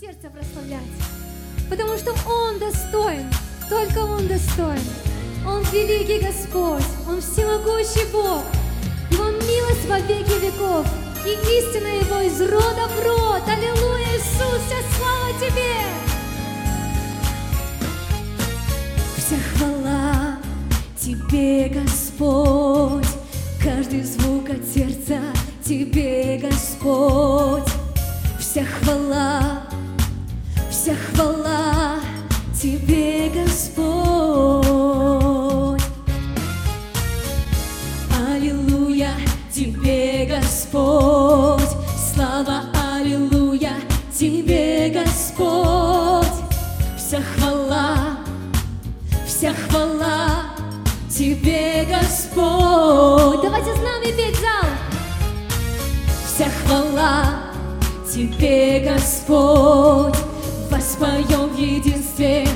сердца прославлять, потому что Он достоин, только Он достоин. Он великий Господь, Он всемогущий Бог, Его милость во веки веков, и истина Его из рода в род. Аллилуйя, Иисус, вся слава Тебе! Вся хвала Тебе, Господь, Тебе, Господь. Аллилуйя Тебе, Господь. Слава, Аллилуйя Тебе, Господь. Вся хвала, вся хвала Тебе, Господь. Давайте с нами петь зал. Вся хвала Тебе, Господь, воспоем в единстве,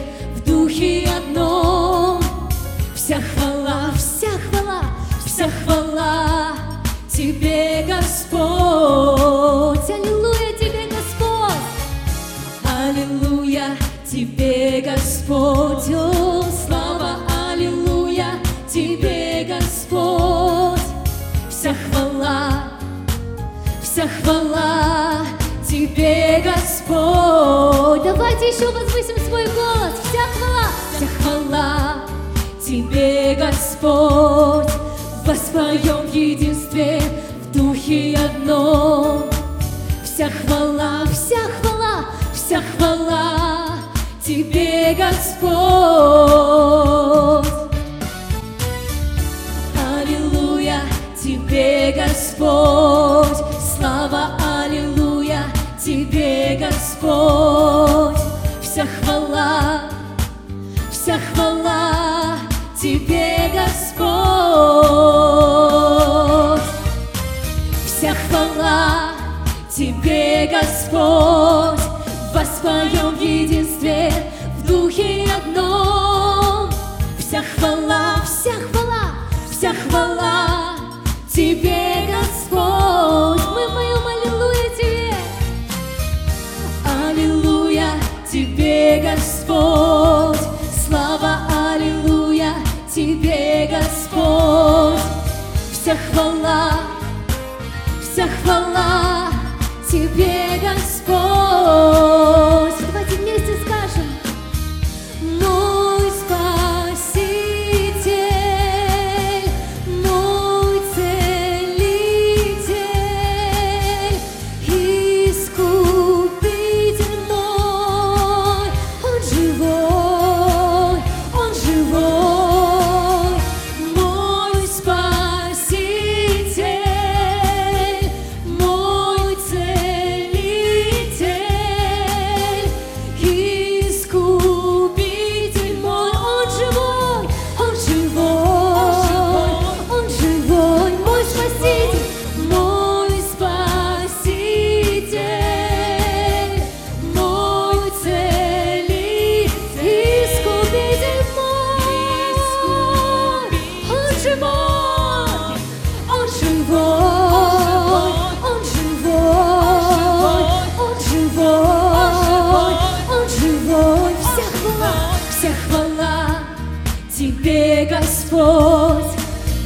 Аллилуйя Тебе, Господь. О, слава, Аллилуйя Тебе, Господь. Вся хвала, вся хвала Тебе, Господь. Давайте еще возвысим свой голос. Вся хвала, вся хвала Тебе, Господь. Воспоем в единстве, в духе одном. Вся хвала, вся хвала, вся хвала Тебе, Господь. Аллилуйя Тебе, Господь. Слава, Аллилуйя Тебе, Господь. Вся хвала, вся хвала Тебе, Господь. Вся хвала Тебе, Господь, хвала, вся хвала, вся хвала Тебе, Господь. Мы поем Аллилуйя Тебе. Аллилуйя Тебе, Господь. Слава, Аллилуйя Тебе, Господь. Вся хвала, вся хвала Тебе, Господь,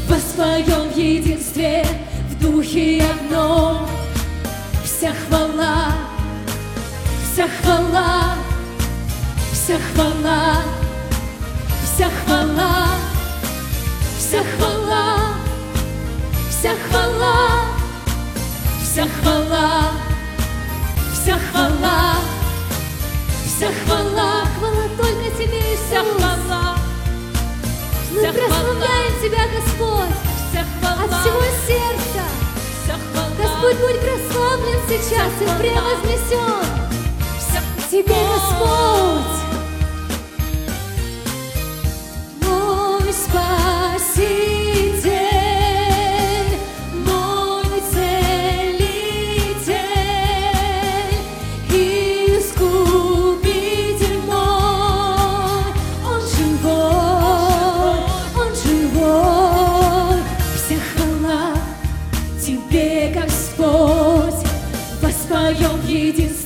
воспоем в единстве, в духе одном. Вся хвала, вся хвала, вся хвала, вся хвала, вся хвала, вся хвала, вся хвала, вся хвала, вся хвала, хвала только Тебе. Вся хвала, Тебя, Господь, вся хвала, от всего сердца. вся хвала, Господь, будь прославлен сейчас и превознесен. Тебе, Господь.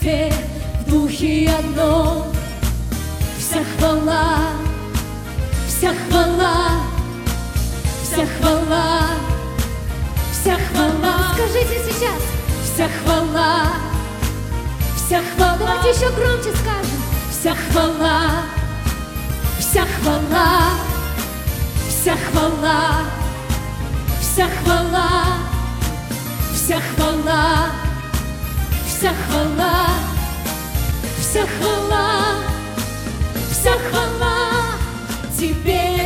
Воспоем в духе одном. Вся хвала, вся хвала, вся хвала, вся хвала. Скажите сейчас. Вся хвала, вся хвала. Давайте еще громче скажем. Вся хвала, вся хвала, вся хвала, вся хвала, вся хвала, вся хвала, вся хвала, вся хвала тебе.